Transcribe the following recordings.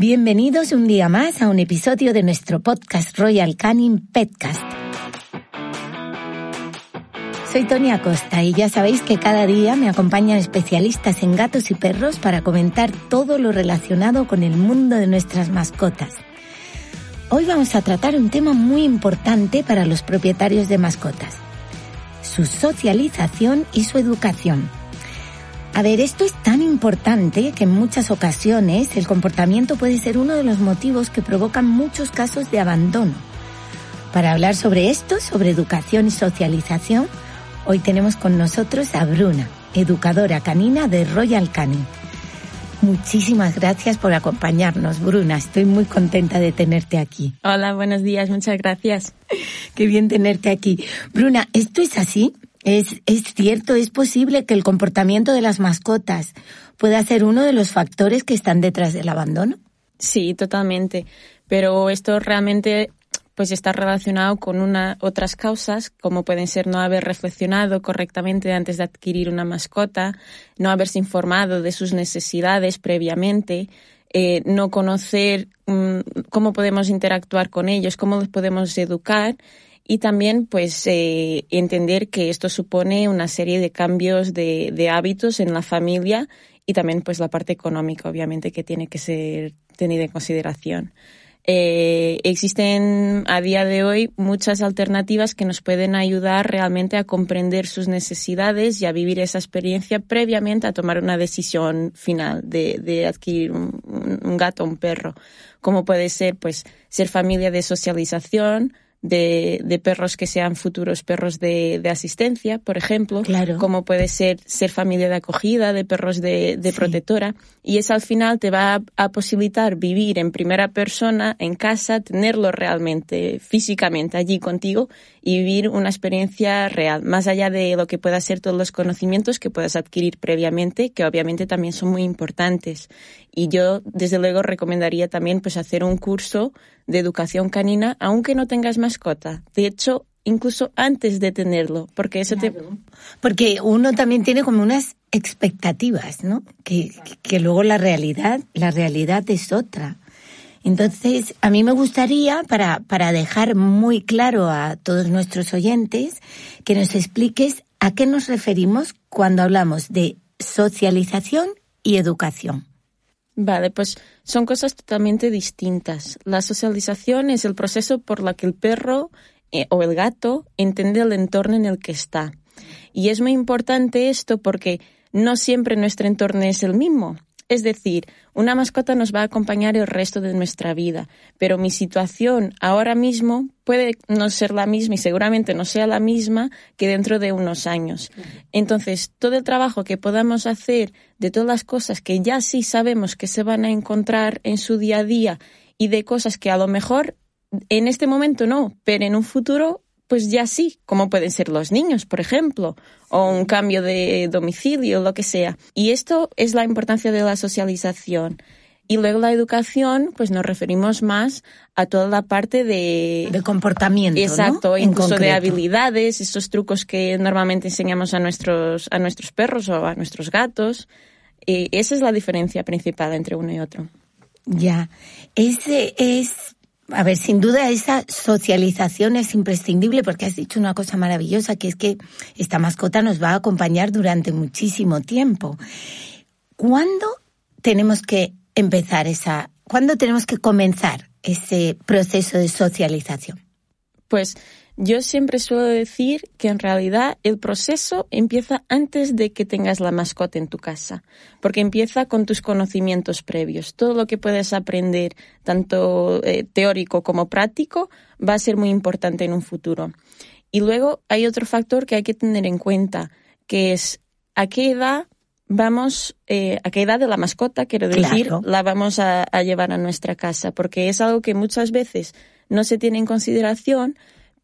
Bienvenidos un día más a un episodio de nuestro podcast Royal Canin Petcast. Soy Tony Acosta y ya sabéis que cada día me acompañan especialistas en gatos y perros para comentar todo lo relacionado con el mundo de nuestras mascotas. Hoy vamos a tratar un tema muy importante para los propietarios de mascotas, su socialización y su educación. A ver, esto es tan importante que en muchas ocasiones el comportamiento puede ser uno de los motivos que provocan muchos casos de abandono. Para hablar sobre esto, sobre educación y socialización, hoy tenemos con nosotros a Bruna, educadora canina de Royal Canin. Muchísimas gracias por acompañarnos, Bruna. Estoy muy contenta de tenerte aquí. Hola, buenos días, muchas gracias. Qué bien tenerte aquí. Bruna, ¿esto es así? Es, es cierto, es posible que el comportamiento de las mascotas pueda ser uno de los factores que están detrás del abandono. Sí, totalmente. Pero esto realmente pues está relacionado con una, otras causas, como pueden ser no haber reflexionado correctamente antes de adquirir una mascota, no haberse informado de sus necesidades previamente, eh, no conocer mm, cómo podemos interactuar con ellos, cómo los podemos educar y también pues eh, entender que esto supone una serie de cambios de, de, hábitos en la familia y también pues la parte económica obviamente que tiene que ser tenida en consideración. Eh, existen a día de hoy muchas alternativas que nos pueden ayudar realmente a comprender sus necesidades y a vivir esa experiencia previamente a tomar una decisión final de, de adquirir un, un gato o un perro, como puede ser pues ser familia de socialización, de, de, perros que sean futuros perros de, de asistencia, por ejemplo, claro. como puede ser ser familia de acogida, de perros de, de sí. protectora, y eso al final te va a, a, posibilitar vivir en primera persona, en casa, tenerlo realmente, físicamente allí contigo y vivir una experiencia real, más allá de lo que pueda ser todos los conocimientos que puedas adquirir previamente, que obviamente también son muy importantes. Y yo, desde luego, recomendaría también pues hacer un curso de educación canina, aunque no tengas mascota. De hecho, incluso antes de tenerlo, porque eso te... Porque uno también tiene como unas expectativas, ¿no? Que, que luego la realidad, la realidad es otra. Entonces, a mí me gustaría, para, para dejar muy claro a todos nuestros oyentes, que nos expliques a qué nos referimos cuando hablamos de socialización y educación. Vale, pues son cosas totalmente distintas. La socialización es el proceso por la que el perro eh, o el gato entiende el entorno en el que está. Y es muy importante esto porque no siempre nuestro entorno es el mismo. Es decir, una mascota nos va a acompañar el resto de nuestra vida, pero mi situación ahora mismo puede no ser la misma y seguramente no sea la misma que dentro de unos años. Entonces, todo el trabajo que podamos hacer de todas las cosas que ya sí sabemos que se van a encontrar en su día a día y de cosas que a lo mejor en este momento no, pero en un futuro pues ya sí, como pueden ser los niños, por ejemplo, o un cambio de domicilio, lo que sea. Y esto es la importancia de la socialización. Y luego la educación, pues nos referimos más a toda la parte de... De comportamiento, Exacto, ¿no? incluso de habilidades, esos trucos que normalmente enseñamos a nuestros, a nuestros perros o a nuestros gatos. Y esa es la diferencia principal entre uno y otro. Ya, ese es a ver, sin duda esa socialización es imprescindible porque has dicho una cosa maravillosa, que es que esta mascota nos va a acompañar durante muchísimo tiempo. ¿Cuándo tenemos que empezar esa, cuándo tenemos que comenzar ese proceso de socialización? Pues yo siempre suelo decir que en realidad el proceso empieza antes de que tengas la mascota en tu casa, porque empieza con tus conocimientos previos. Todo lo que puedes aprender, tanto eh, teórico como práctico, va a ser muy importante en un futuro. Y luego hay otro factor que hay que tener en cuenta, que es a qué edad vamos, eh, a qué edad de la mascota, quiero decir, claro. la vamos a, a llevar a nuestra casa, porque es algo que muchas veces no se tiene en consideración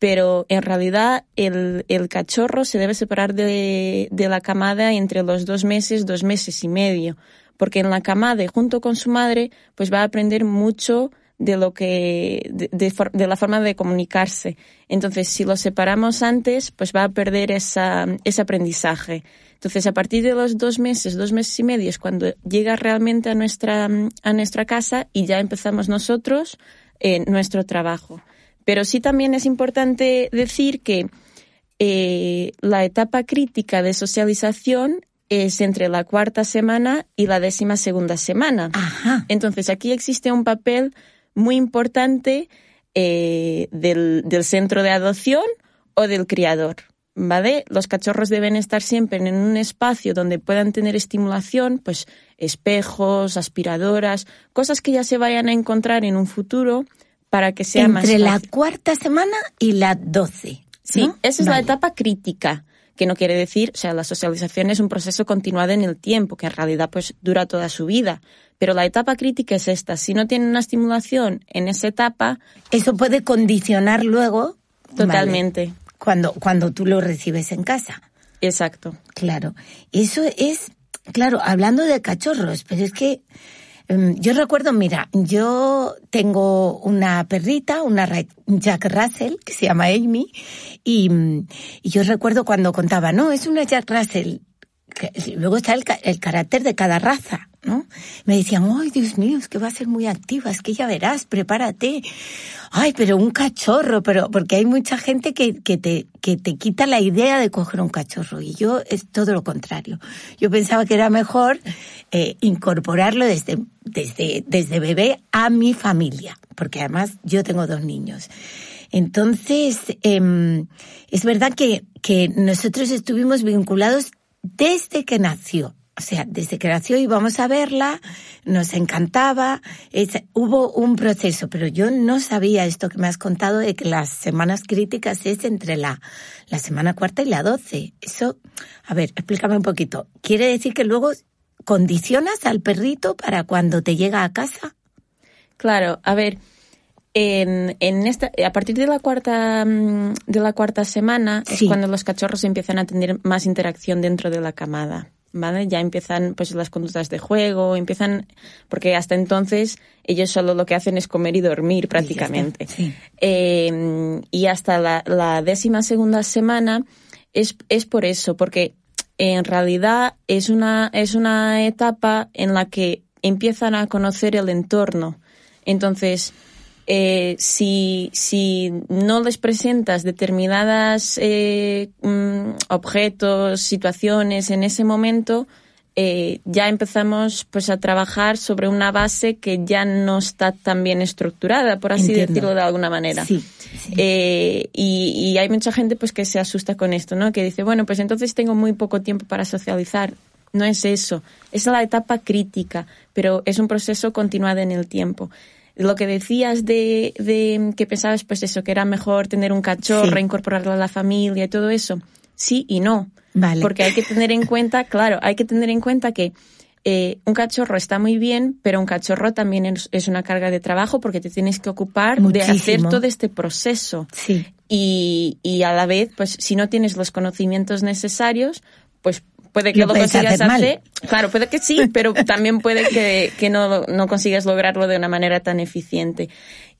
pero en realidad el, cachorro se debe separar de, de, la camada entre los dos meses, dos meses y medio, porque en la camada junto con su madre pues va a aprender mucho de lo que de, de, la forma de comunicarse. Entonces, si lo separamos antes, pues va a perder esa, ese aprendizaje. Entonces, a partir de los dos meses, dos meses y medio es cuando llega realmente a nuestra, a nuestra casa y ya empezamos nosotros eh, nuestro trabajo. Pero sí también es importante decir que eh, la etapa crítica de socialización es entre la cuarta semana y la décima segunda semana. Entonces aquí existe un papel muy importante eh, del, del centro de adopción o del criador. ¿Vale? Los cachorros deben estar siempre en un espacio donde puedan tener estimulación, pues espejos, aspiradoras, cosas que ya se vayan a encontrar en un futuro para que sea más Entre la cuarta semana y la doce. Sí, esa es la etapa crítica, que no quiere decir, o sea, la socialización es un proceso continuado en el tiempo, que en realidad pues dura toda su vida. Pero la etapa crítica es esta. Si no tiene una estimulación en esa etapa. Eso puede condicionar luego. Totalmente. cuando, cuando tú lo recibes en casa. Exacto. Claro. Eso es, claro, hablando de cachorros, pero es que yo recuerdo, mira, yo tengo una perrita, una Jack Russell, que se llama Amy, y, y yo recuerdo cuando contaba, no, es una Jack Russell, luego está el, el, carácter de cada raza, ¿no? Me decían, ay, Dios mío, es que va a ser muy activa, es que ya verás, prepárate. Ay, pero un cachorro, pero porque hay mucha gente que, que, te, que te quita la idea de coger un cachorro y yo es todo lo contrario. Yo pensaba que era mejor eh, incorporarlo desde, desde, desde bebé a mi familia, porque además yo tengo dos niños. Entonces, eh, es verdad que, que nosotros estuvimos vinculados desde que nació. O sea, desde que nació íbamos a verla, nos encantaba, hubo un proceso, pero yo no sabía esto que me has contado de que las semanas críticas es entre la, la semana cuarta y la doce. Eso, a ver, explícame un poquito. ¿Quiere decir que luego condicionas al perrito para cuando te llega a casa? Claro, a ver, en, en esta, a partir de la cuarta, mm, de la cuarta semana es cuando los cachorros empiezan a tener más interacción dentro de la camada. ¿Vale? Ya empiezan pues las conductas de juego, empiezan, porque hasta entonces ellos solo lo que hacen es comer y dormir prácticamente. Em, y hasta la, la, décima segunda semana es, es por eso, porque en realidad es una, es una etapa en la que empiezan a conocer el entorno. Entonces, eh, si, si no les presentas determinadas eh, mm, objetos, situaciones en ese momento, eh, ya empezamos pues a trabajar sobre una base que ya no está tan bien estructurada, por así decirlo de alguna manera. Sí, Eh, y, y, hay mucha gente pues que se asusta con esto, ¿no? Que dice, bueno, pues entonces tengo muy poco tiempo para socializar. No es eso, es la etapa crítica, pero es un proceso continuado en el tiempo lo que decías de, de, que pensabas, pues eso, que era mejor tener un cachorro, incorporarlo a la familia y todo eso. Sí y no. Vale. Porque hay que tener en cuenta, claro, hay que tener en cuenta que eh, un cachorro está muy bien, pero un cachorro también es, una carga de trabajo porque te tienes que ocupar de hacer todo este proceso. Sí. Y, y a la vez, pues si no tienes los conocimientos necesarios, pues puede que lo, consigas hacer, claro, puede que sí, pero también puede que, que no, no consigas lograrlo de una manera tan eficiente.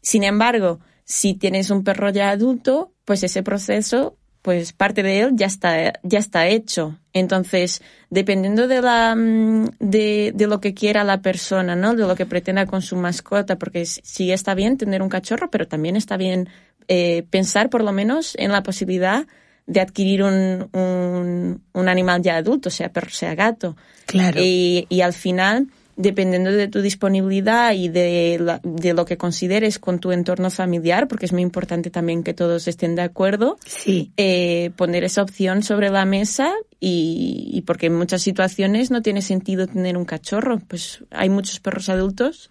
Sin embargo, si tienes un perro ya adulto, pues ese proceso, pues parte de él ya está, ya está hecho. Entonces, dependiendo de la, mm, de, de lo que quiera la persona, ¿no? De lo que pretenda con su mascota, porque sí está bien tener un cachorro, pero también está bien eh, pensar por lo menos en la posibilidad de adquirir un, un, un, animal ya adulto, sea perro, sea gato. Claro. Y, y al final, dependiendo de tu disponibilidad y de, la, de lo que consideres con tu entorno familiar, porque es muy importante también que todos estén de acuerdo, sí. eh, poner esa opción sobre la mesa y, y porque en muchas situaciones no tiene sentido tener un cachorro, pues hay muchos perros adultos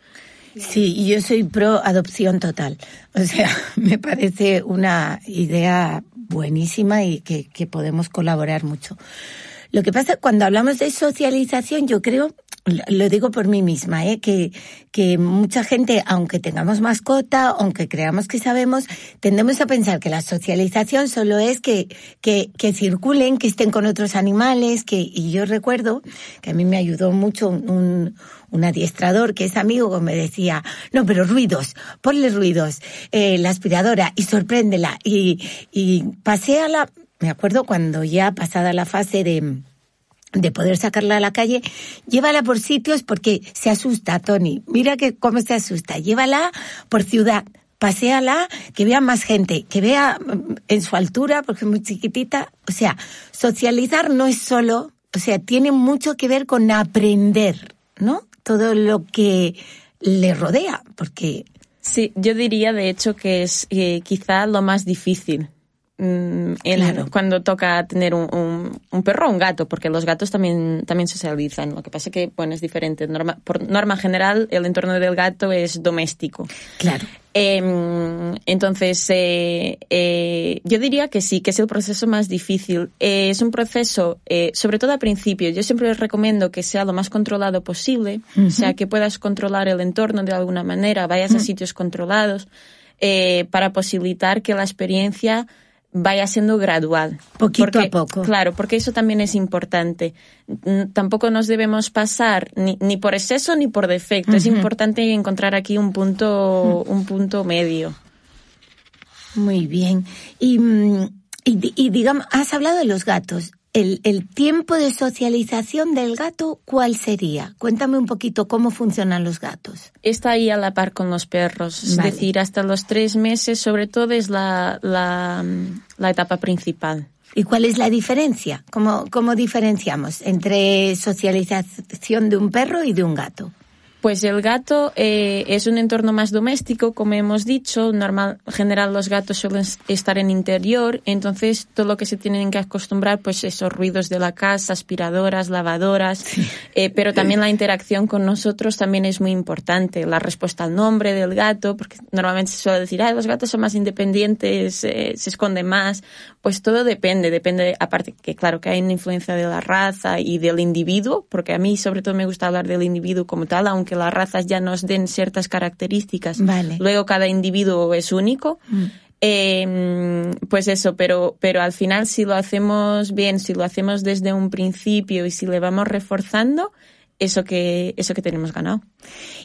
Sí, yo soy pro adopción total. O sea, me parece una idea buenísima y que, que podemos colaborar mucho. Lo que pasa cuando hablamos de socialización, yo creo lo digo por mí misma, ¿eh? que, que mucha gente, aunque tengamos mascota, aunque creamos que sabemos, tendemos a pensar que la socialización solo es que, que, que circulen, que estén con otros animales, que, y yo recuerdo que a mí me ayudó mucho un, un adiestrador que es amigo que me decía, no, pero ruidos, ponle ruidos, eh, la aspiradora y sorpréndela y, y paséala, me acuerdo cuando ya pasada la fase de, de poder sacarla a la calle, llévala por sitios porque se asusta, Tony. Mira que cómo se asusta. Llévala por ciudad, paséala, que vea más gente, que vea mm, en su altura, porque es muy chiquitita. O sea, socializar no es solo, o sea, tiene mucho que ver con aprender, ¿no? Todo lo que le rodea, porque... Sí, yo diría de hecho que es eh, quizá lo más difícil Mm, cuando toca tener un, un, perro o un gato, porque los gatos también, también socializan. Lo que pasa es que bueno, es diferente. Norma, por norma general, el entorno del gato es doméstico. Claro. Em, entonces, eh, eh, yo diría que sí, que es el proceso más difícil. Eh, es un proceso, sobre todo al principio, yo siempre les recomiendo que sea lo más controlado posible, o sea, que puedas controlar el entorno de alguna manera, vayas a sitios controlados, para posibilitar que la experiencia vaya siendo gradual. Poquito a poco. Claro, porque eso también es importante. Tampoco nos debemos pasar ni, ni por exceso ni por defecto. Es importante encontrar aquí un punto, un punto medio. Muy bien. Y, mm, y, y digamos, has hablado de los gatos el, el, tiempo de socialización del gato, ¿cuál sería? Cuéntame un poquito cómo funcionan los gatos. Está ahí a la par con los perros, es decir, hasta los tres meses, sobre todo, es la, la, la etapa principal. ¿Y cuál es la diferencia? ¿Cómo, ¿Cómo diferenciamos entre socialización de un perro y de un gato? Pues el gato eh, es un entorno más doméstico, como hemos dicho. Normal, general los gatos suelen estar en interior, entonces todo lo que se tienen que acostumbrar, pues esos ruidos de la casa, aspiradoras, lavadoras, eh, pero también la interacción con nosotros también es muy importante. La respuesta al nombre del gato, porque normalmente se suele decir, ah, los gatos son más independientes, eh, se esconden más. Pues todo depende, depende, aparte que claro que hay una influencia de la raza y del individuo, porque a mí sobre todo me gusta hablar del individuo como tal, aunque las razas ya nos den ciertas características. Luego cada individuo es único. Mm. Em, pues eso, pero, pero al final si lo hacemos bien, si lo hacemos desde un principio y si le vamos reforzando, eso que, eso que tenemos ganado.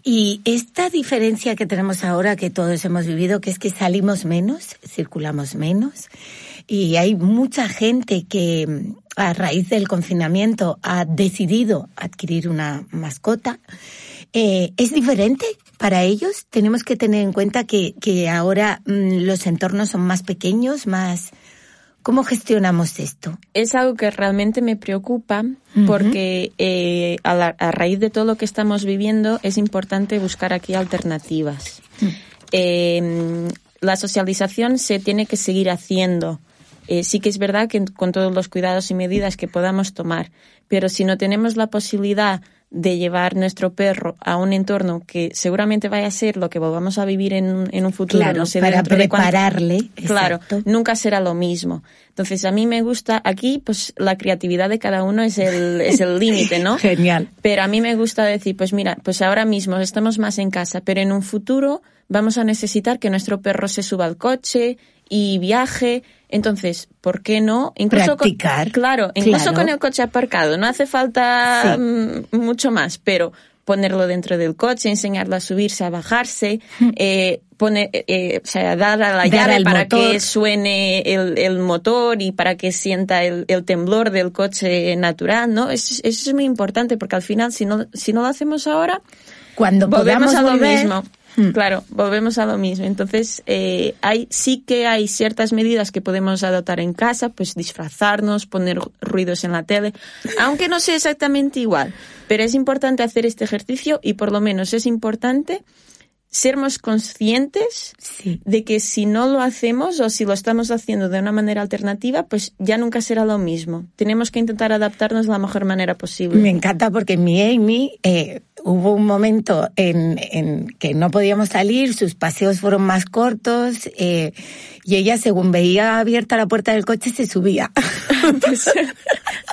Y esta diferencia que tenemos ahora, que todos hemos vivido, que es que salimos menos, circulamos menos, y hay mucha gente que a raíz del confinamiento ha decidido adquirir una mascota, eh, ¿Es diferente para ellos? Tenemos que tener en cuenta que, que ahora mm, los entornos son más pequeños, más... ¿Cómo gestionamos esto? Es algo que realmente me preocupa porque eh, a, raíz de todo lo que estamos viviendo es importante buscar aquí alternativas. Mm. Em, la socialización se tiene que seguir haciendo. Eh, sí que es verdad que con todos los cuidados y medidas que podamos tomar, pero si no tenemos la posibilidad de llevar nuestro perro a un entorno que seguramente vaya a ser lo que volvamos a vivir en, en un futuro. Claro, para prepararle. claro, nunca será lo mismo. Entonces, a mí me gusta, aquí, pues, la creatividad de cada uno es el, es el límite, ¿no? Genial. Pero a mí me gusta decir, pues mira, pues ahora mismo estamos más en casa, pero en un futuro vamos a necesitar que nuestro perro se suba al coche y viaje, entonces, ¿por qué no? Incluso Practicar. Con, claro, incluso con el coche aparcado. No hace falta mm, mucho más, pero ponerlo dentro del coche, enseñarlo a subirse, a bajarse, eh, poner, eh, eh, o sea, dar a la llave para que suene el, el, motor y para que sienta el, el temblor del coche natural, ¿no? Eso, eso, es muy importante porque al final, si no, si no lo hacemos ahora, cuando volvemos a lo mismo. Hmm. Claro, volvemos a lo mismo. Entonces, eh, hay, sí que hay ciertas medidas que podemos adoptar en casa, pues disfrazarnos, poner ruidos en la tele, aunque no sea exactamente igual. Pero es importante hacer este ejercicio y por lo menos es importante sermos conscientes de que si no lo hacemos o si lo estamos haciendo de una manera alternativa, pues ya nunca será lo mismo. Tenemos que intentar adaptarnos de la mejor manera posible. Me encanta porque mi Amy, eh, hubo un momento en, en, que no podíamos salir, sus paseos fueron más cortos eh, y ella, según veía abierta la puerta del coche, se subía. Pues,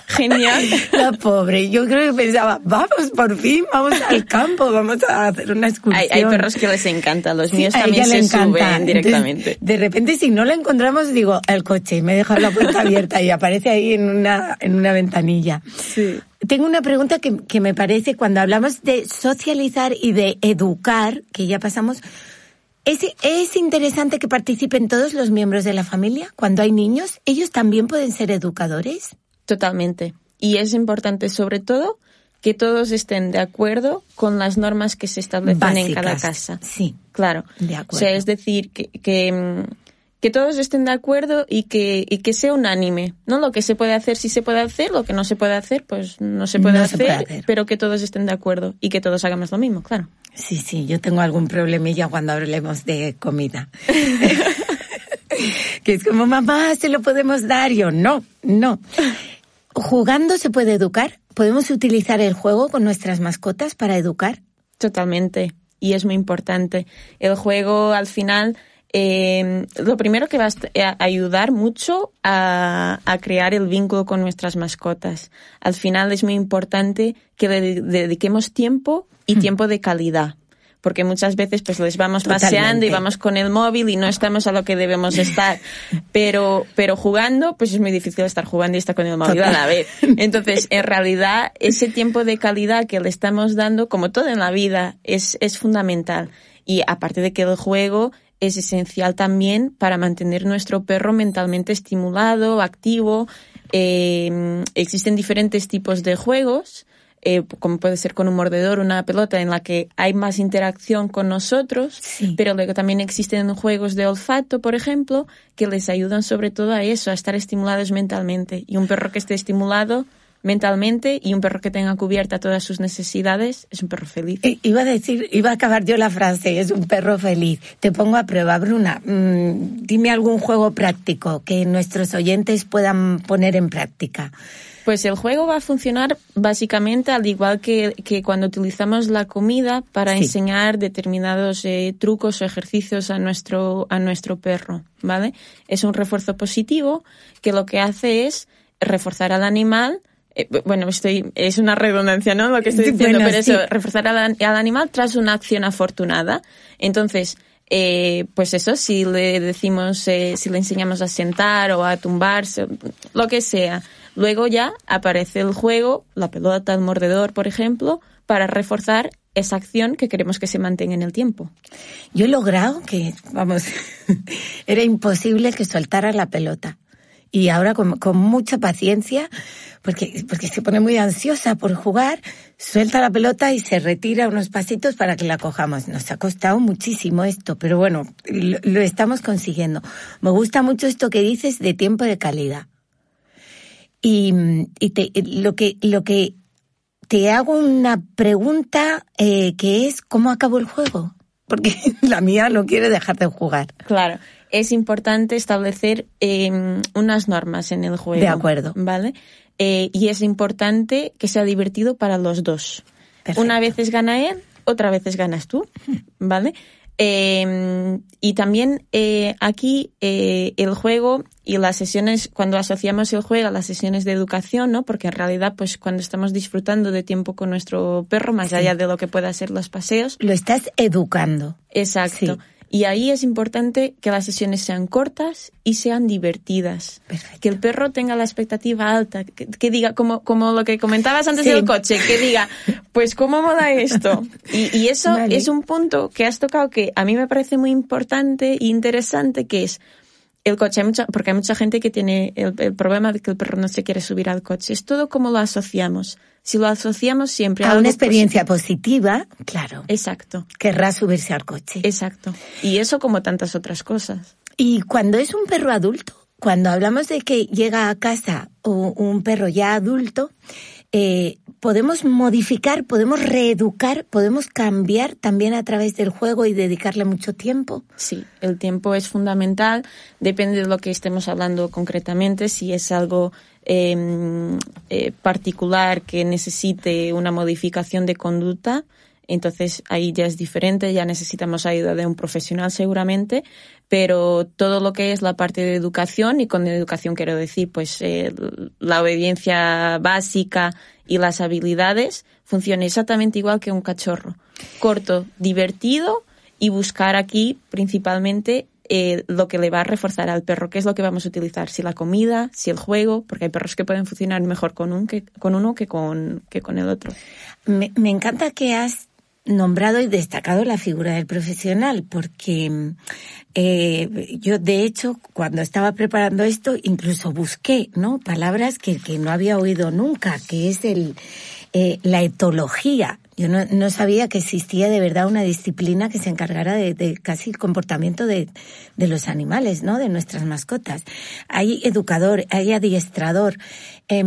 genial. La pobre. Yo creo que pensaba, vamos, por fin, vamos al campo, vamos a hacer una excursión. Hay, hay perros que les encanta, los míos también se suben directamente. Entonces, de repente, si no la encontramos, digo, el coche, y me he dejado la puerta abierta y aparece ahí en una, en una ventanilla. Sí. Tengo una pregunta que, que me parece, cuando hablamos de socializar y de educar, que ya pasamos, ¿es, ¿es interesante que participen todos los miembros de la familia? Cuando hay niños, ¿ellos también pueden ser educadores? Totalmente. Y es importante, sobre todo, que todos estén de acuerdo con las normas que se establecen Básicas, en cada casa. Sí. Claro. De O acuerdo. sea, es decir, que, que, mm, que todos estén de acuerdo y que, y que sea unánime. ¿No? Lo que se puede hacer, sí se puede hacer, lo que no se puede hacer, pues no se puede, No se hacer, puede hacer. pero que todos estén de acuerdo y que todos hagamos lo mismo, claro. Sí, sí, yo tengo algún problemilla cuando hablemos de comida. que es como, mamá, se lo podemos dar. Yo, no, no. ¿Jugando se puede educar? ¿Podemos utilizar el juego con nuestras mascotas para educar? Totalmente. Y es muy importante. El juego, al final, eh, lo primero que va a ayudar mucho a, a crear el vínculo con nuestras mascotas. Al final es muy importante que le de- dediquemos tiempo y tiempo de calidad. Porque muchas veces pues les vamos paseando y vamos con el móvil y no estamos a lo que debemos estar. Pero, pero jugando, pues es muy difícil estar jugando y estar con el móvil a la vez. Entonces, en realidad, ese tiempo de calidad que le estamos dando, como todo en la vida, es, es fundamental. Y aparte de que el juego es esencial también para mantener nuestro perro mentalmente estimulado, activo. Eh, existen diferentes tipos de juegos, eh, como puede ser con un mordedor, una pelota, en la que hay más interacción con nosotros, Sí. pero luego también existen juegos de olfato, por ejemplo, que les ayudan sobre todo a eso, a estar estimulados mentalmente. Y un perro que esté estimulado mentalmente y un perro que tenga cubierta todas sus necesidades es un perro feliz. Iba a decir, iba a acabar yo la frase, es un perro feliz. Te pongo a prueba, Bruna. mm, dime algún juego práctico que nuestros oyentes puedan poner en práctica. Pues el juego va a funcionar básicamente al igual que, que cuando utilizamos la comida para Sí. enseñar determinados eh, trucos o ejercicios a nuestro, a nuestro perro, ¿vale? Es un refuerzo positivo que lo que hace es reforzar al animal eh, bueno, estoy, es una redundancia, ¿no? Lo que estoy diciendo, bueno, pero sí. eso, reforzar al, al animal tras una acción afortunada. Entonces, eh, pues eso, si le decimos, eh, si le enseñamos a sentar o a tumbarse, lo que sea, luego ya aparece el juego, la pelota, el mordedor, por ejemplo, para reforzar esa acción que queremos que se mantenga en el tiempo. Yo he logrado que, vamos, era imposible que soltara la pelota. Y ahora con, mucha paciencia, porque, porque se pone muy ansiosa por jugar, suelta la pelota y se retira unos pasitos para que la cojamos. Nos ha costado muchísimo esto, pero bueno, lo, estamos consiguiendo. Me gusta mucho esto que dices de tiempo de calidad. Y, y te- lo que, lo que te hago una pregunta eh, que es ¿cómo acabó el juego? Porque la mía no quiere dejar de jugar. Claro, es importante establecer eh, unas normas en el juego. De acuerdo. ¿Vale? Eh, y es importante que sea divertido para los dos. Perfecto. Una vez gana él, otra vez ganas tú, ¿vale? Eh, y también eh, aquí eh, el juego y las sesiones, cuando asociamos el juego a las sesiones de educación, ¿no? Porque en realidad, pues cuando estamos disfrutando de tiempo con nuestro perro, más Sí. allá de lo que pueda ser los paseos, Lo estás educando. Exacto. Sí. Y ahí es importante que las sesiones sean cortas y sean divertidas. Perfecto. Que el perro tenga la expectativa alta, que, que diga, como, como lo que comentabas antes Sí. del coche, que diga, pues cómo mola esto. Y, y eso Vale. es un punto que has tocado que a mí me parece muy importante e interesante, que es el coche. Hay mucha, porque hay mucha gente que tiene el, el problema de que el perro no se quiere subir al coche. Es todo como lo asociamos. Si lo asociamos siempre A una experiencia positiva, claro, Exacto. querrá subirse al coche. Exacto. Y eso como tantas otras cosas. Y cuando es un perro adulto, cuando hablamos de que llega a casa u- un perro ya adulto, eh, podemos modificar, podemos reeducar, podemos cambiar también a través del juego y dedicarle mucho tiempo. Sí, el tiempo es fundamental. Depende de lo que estemos hablando concretamente. Si es algo em, eh, particular que necesite una modificación de conducta, entonces ahí ya es diferente, ya necesitamos ayuda de un profesional seguramente, pero todo lo que es la parte de educación, y con educación quiero decir pues eh, la obediencia básica y las habilidades, funciona exactamente igual que un cachorro. Corto, divertido y buscar aquí principalmente eh, lo que le va a reforzar al perro, qué es lo que vamos a utilizar, si la comida, si el juego, porque hay perros que pueden funcionar mejor con, un, que, con uno que con, que con el otro. Me, me encanta que has nombrado y destacado la figura del profesional, porque eh, yo, de hecho, cuando estaba preparando esto, incluso busqué, ¿no? Palabras que, que no había oído nunca, que es el, eh, la etología. Yo no, no, sabía que existía de verdad una disciplina que se encargara de, de casi el comportamiento de, de, los animales, ¿no? De nuestras mascotas. Hay educador, hay adiestrador. Eh,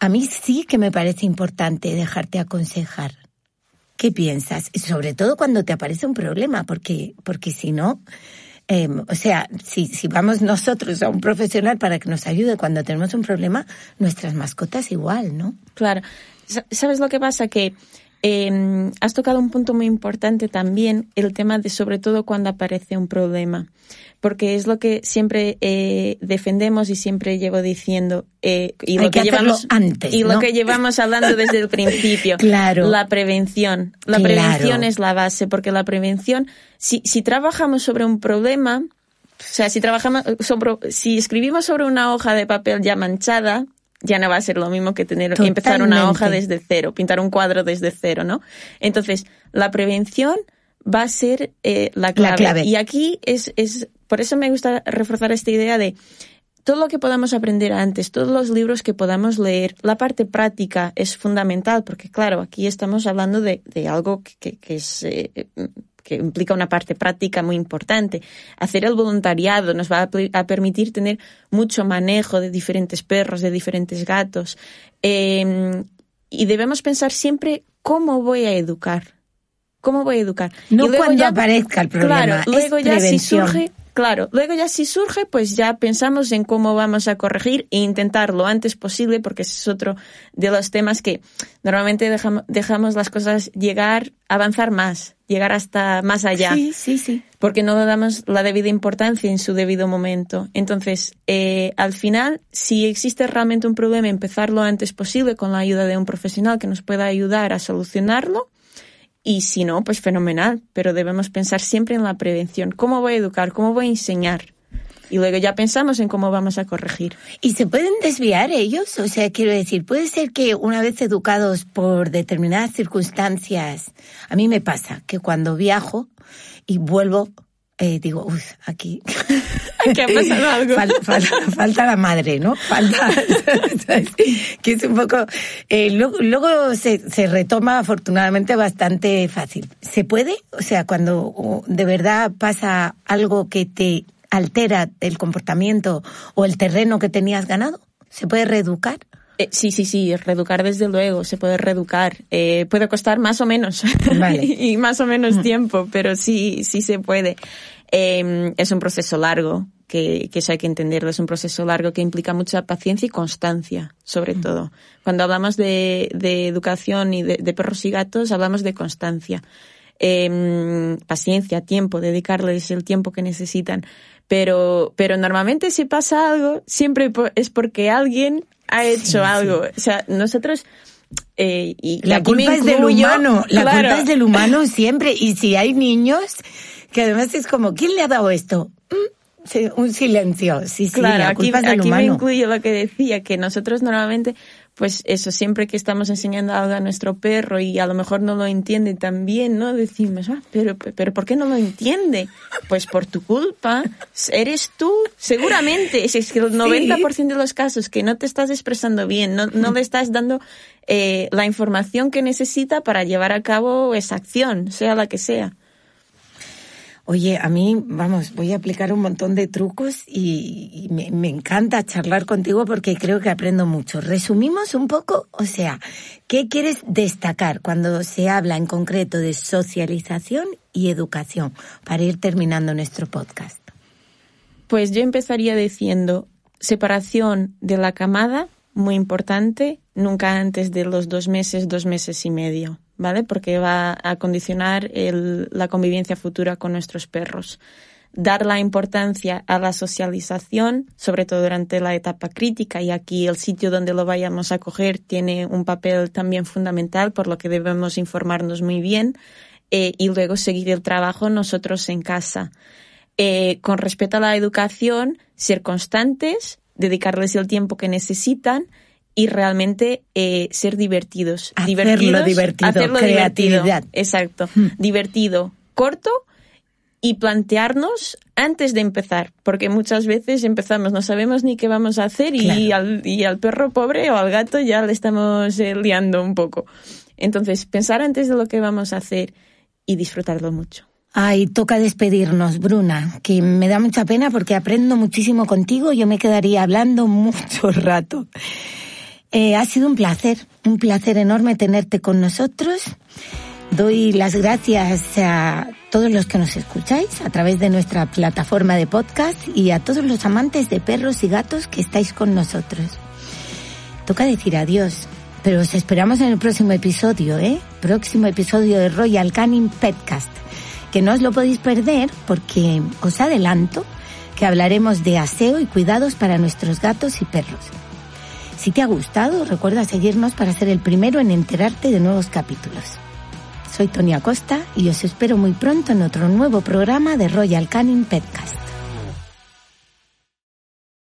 a mí sí que me parece importante dejarte aconsejar ¿Qué piensas? Sobre todo cuando te aparece un problema, porque, porque si no, eh, o sea, si, si vamos nosotros a un profesional para que nos ayude cuando tenemos un problema, nuestras mascotas igual, ¿no? Claro. ¿Sabes lo que pasa? Que eh, has tocado un punto muy importante también, el tema de sobre todo cuando aparece un problema porque es lo que siempre eh, defendemos y siempre llevo diciendo eh, y lo que, llevamos antes y lo que llevamos hablando desde el principio. Claro. La prevención. La claro. prevención es la base porque la prevención si si trabajamos sobre un problema o sea si trabajamos sobre si escribimos sobre una hoja de papel ya manchada ya no va a ser lo mismo que tener que empezar una hoja desde cero pintar un cuadro desde cero no entonces la prevención va a ser eh, la, clave. la, clave. Y aquí es, es, por eso me gusta reforzar esta idea de todo lo que podamos aprender antes, todos los libros que podamos leer, la parte práctica es fundamental, porque claro, aquí estamos hablando de, de algo que, que es, eh, que implica una parte práctica muy importante. Hacer el voluntariado nos va a, a permitir tener mucho manejo de diferentes perros, de diferentes gatos. Eh, y debemos pensar siempre cómo voy a educar ¿Cómo voy a educar? No cuando ya, aparezca el problema. Claro, luego es ya prevención. si surge, claro, luego ya si surge, pues ya pensamos en cómo vamos a corregir e intentar lo antes posible, porque ese es otro de los temas que normalmente dejamos, dejamos las cosas llegar, avanzar más, llegar hasta más allá. Sí, sí, sí. Porque no le damos la debida importancia en su debido momento. Entonces, eh, al final, si existe realmente un problema, empezar lo antes posible con la ayuda de un profesional que nos pueda ayudar a solucionarlo y si no, pues fenomenal, pero debemos pensar siempre en la prevención. ¿Cómo voy a educar? ¿Cómo voy a enseñar? Y luego ya pensamos en cómo vamos a corregir. ¿Y se pueden desviar ellos? O sea, quiero decir, puede ser que una vez educados por determinadas circunstancias, a mí me pasa que cuando viajo y vuelvo, eh, digo, uy, aquí. Aquí ha pasado algo. Falta, la madre, ¿no? Falta, que es un poco, eh, luego, luego se, se, retoma afortunadamente bastante fácil. ¿Se puede? O sea, cuando de verdad pasa algo que te altera el comportamiento o el terreno que tenías ganado, ¿se puede reeducar? Eh, sí, sí, sí, reeducar desde luego, se puede reeducar. Eh, puede costar más o menos vale. y más o menos tiempo, pero sí, sí se puede. Eh, es un proceso largo, que, que, eso hay que entenderlo, es un proceso largo que implica mucha paciencia y constancia, sobre todo. Cuando hablamos de, de educación y de, de, perros y gatos, hablamos de constancia. Eh, paciencia, tiempo, dedicarles el tiempo que necesitan. Pero, pero normalmente si pasa algo, siempre es porque alguien ha hecho sí, algo. Sí. O sea, nosotros eh, y la culpa es del humano, la claro. culpa es del humano siempre. Y si hay niños, que además es como, ¿quién le ha dado esto? Sí, un silencio, sí, sí, claro, la aquí, culpa es del aquí humano. me incluyo lo que decía, que nosotros normalmente, pues eso, siempre que estamos enseñando algo a nuestro perro y a lo mejor no lo entiende también, ¿no? Decimos, ah, pero, pero ¿por qué no lo entiende? Pues por tu culpa, eres tú, seguramente, es que el 90% sí. de los casos que no te estás expresando bien, no, no le estás dando eh, la información que necesita para llevar a cabo esa acción, sea la que sea. Oye, a mí, vamos, voy a aplicar un montón de trucos y, me, me, encanta charlar contigo porque creo que aprendo mucho. Resumimos un poco, o sea, ¿qué quieres destacar cuando se habla en concreto de socialización y educación para ir terminando nuestro podcast? Pues yo empezaría diciendo separación de la camada, muy importante, nunca antes de los dos meses, dos meses y medio. ¿Vale? Porque va a condicionar la convivencia futura con nuestros perros. Dar la importancia a la socialización, sobre todo durante la etapa crítica, y aquí el sitio donde lo vayamos a coger tiene un papel también fundamental, por lo que debemos informarnos muy bien, eh, y luego seguir el trabajo nosotros en casa. Eh, con respecto a la educación, ser constantes, dedicarles el tiempo que necesitan, y realmente eh, ser divertidos. Hacerlo divertido, hacerlo creatividad. exacto. Hmm. Divertido, corto y plantearnos antes de empezar, porque muchas veces empezamos, no sabemos ni qué vamos a hacer y, al, y al perro pobre o al gato ya le estamos eh, liando un poco. Entonces, pensar antes de lo que vamos a hacer y disfrutarlo mucho. Ay, toca despedirnos, Bruna, que me da mucha pena porque aprendo muchísimo contigo. Yo me quedaría hablando mucho rato. Eh, ha sido un placer, un placer enorme tenerte con nosotros. Doy las gracias a todos los que nos escucháis a través de nuestra plataforma de podcast y a todos los amantes de perros y gatos que estáis con nosotros. Toca decir adiós, pero os esperamos en el próximo episodio, ¿eh? Próximo episodio de Royal Canin Petcast, que no os lo podéis perder porque os adelanto que hablaremos de aseo y cuidados para nuestros gatos y perros. Si te ha gustado, recuerda seguirnos para ser el primero en enterarte de nuevos capítulos. Soy Tonia Costa y os espero muy pronto en otro nuevo programa de Royal Canin Petcast.